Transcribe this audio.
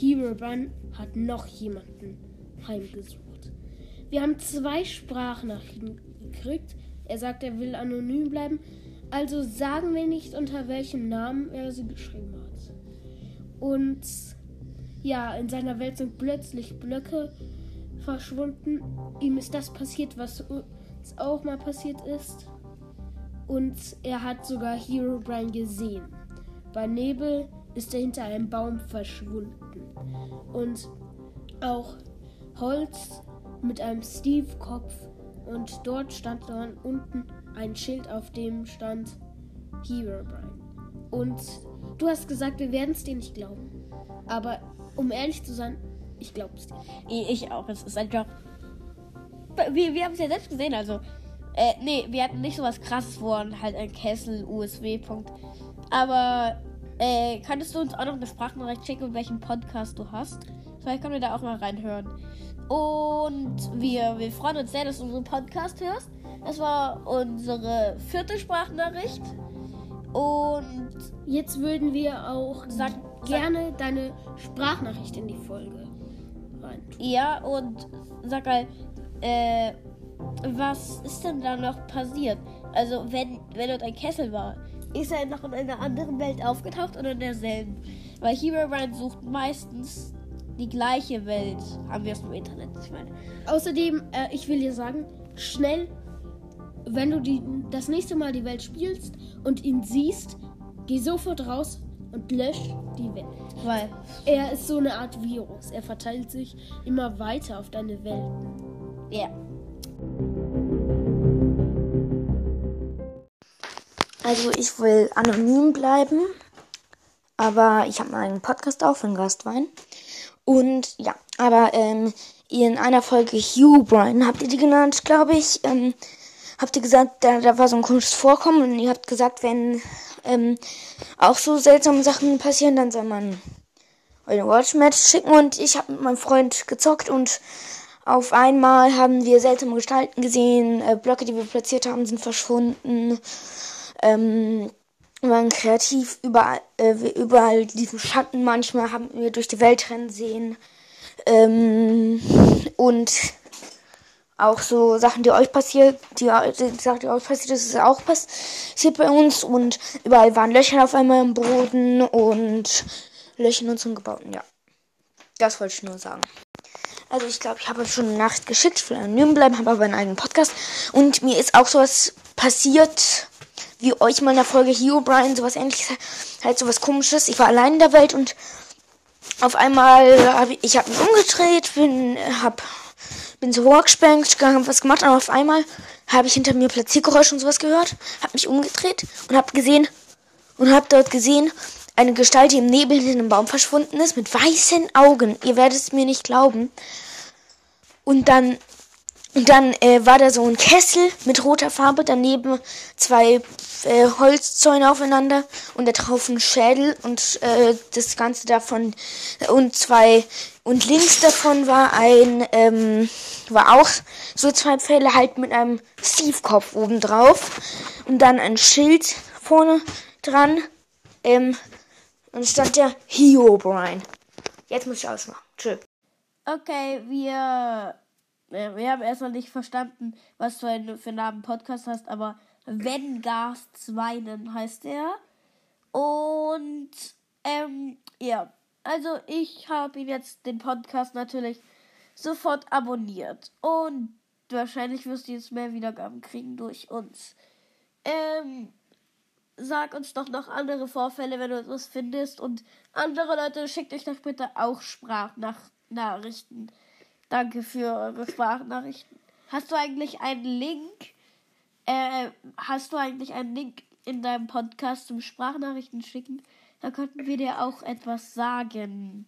Herobrine hat noch jemanden heimgesucht. Wir haben zwei Sprachnachrichten gekriegt. Er sagt, er will anonym bleiben. Also sagen wir nicht, unter welchem Namen er sie geschrieben hat. Und ja, in seiner Welt sind plötzlich Blöcke verschwunden. Ihm ist das passiert, was uns auch mal passiert ist. Und er hat sogar Herobrine gesehen. Bei Nebel ist er hinter einem Baum verschwunden. Und auch Holz mit einem Steve-Kopf. Und dort stand dann unten ein Schild, auf dem stand Herobrine. Und du hast gesagt, wir werden es dir nicht glauben. Aber um ehrlich zu sein, ich glaube es dir. Ich auch. Es ist einfach. Wir, wir haben es ja selbst gesehen, also. Äh, nee, wir hatten nicht so was krasses vor und halt ein Kessel, USB-Punkt. Aber, äh, könntest du uns auch noch eine Sprachnachricht schicken, welchen Podcast du hast? Vielleicht können wir da auch mal reinhören. Und wir, wir freuen uns sehr, dass du unseren Podcast hörst. Das war unsere vierte Sprachnachricht. Und jetzt würden wir auch sag, gerne sag, deine Sprachnachricht in die Folge rein. Ja, und sag mal, äh, was ist denn da noch passiert? Also, wenn, wenn dort ein Kessel war, ist er noch in einer anderen Welt aufgetaucht oder in derselben? Weil Hero Ryan sucht meistens die gleiche Welt. Haben wir es im Internet, ich meine. Außerdem, äh, ich will dir sagen, schnell, wenn du die, das nächste Mal die Welt spielst und ihn siehst, geh sofort raus und lösch die Welt. Weil er ist so eine Art Virus. Er verteilt sich immer weiter auf deine Welten. Ja. Also ich will anonym bleiben, aber ich habe einen Podcast auch von Gastwein. Und ja, aber ähm, in einer Folge Hugh Brian habt ihr die genannt, glaube ich. Ähm, habt ihr gesagt, da, da war so ein komisches Vorkommen und ihr habt gesagt, wenn ähm, auch so seltsame Sachen passieren, dann soll man eine Watchmatch schicken und ich habe mit meinem Freund gezockt und auf einmal haben wir seltsame Gestalten gesehen, äh, Blöcke, die wir platziert haben, sind verschwunden. Ähm, waren kreativ, überall, äh, überall liefen Schatten manchmal, haben wir durch die Welt rennen sehen. Ähm, und auch so Sachen, die euch passiert, die, die Sachen, die euch passiert ist, ist auch passiert bei uns. Und überall waren Löcher auf einmal im Boden und Löcher in unseren Gebauten, ja. Das wollte ich nur sagen. Also ich glaube, ich habe schon eine Nachricht geschickt, ich will anonym bleiben, habe aber einen eigenen Podcast. Und mir ist auch sowas passiert, wie euch mal in der Folge Hero Brian, sowas ähnliches, halt sowas komisches. Ich war allein in der Welt und auf einmal habe ich, ich habe mich umgedreht, bin, hab bin zur Workbank gegangen, hab was gemacht, aber auf einmal habe ich hinter mir Platziergeräusche und sowas gehört, habe mich umgedreht und habe gesehen und habe dort gesehen eine Gestalt, die im Nebel in einem Baum verschwunden ist, mit weißen Augen. Ihr werdet es mir nicht glauben. Und dann und dann äh, war da so ein Kessel mit roter Farbe, daneben zwei äh, Holzzäune aufeinander und da drauf ein Schädel und äh, das Ganze davon und zwei und links davon war ein ähm, war auch so zwei Pfähle halt mit einem Steve-Kopf oben drauf und dann ein Schild vorne dran ähm, und stand der Hiobrine. Jetzt muss ich ausmachen. Tschö. Okay, wir wir haben erstmal nicht verstanden, was du für einen Namen Podcast hast, aber Wenn Gas Zweinen heißt er. Und ähm, ja, also ich habe ihn jetzt den Podcast natürlich sofort abonniert. Und wahrscheinlich wirst du jetzt mehr Wiedergaben kriegen durch uns. Ähm, sag uns doch noch andere Vorfälle, wenn du etwas findest. Und andere Leute, schickt euch doch bitte auch Sprachnachrichten. Danke für eure Sprachnachrichten. Hast du eigentlich einen Link? Äh, hast du eigentlich einen Link in deinem Podcast zum Sprachnachrichten schicken? Da könnten wir dir auch etwas sagen.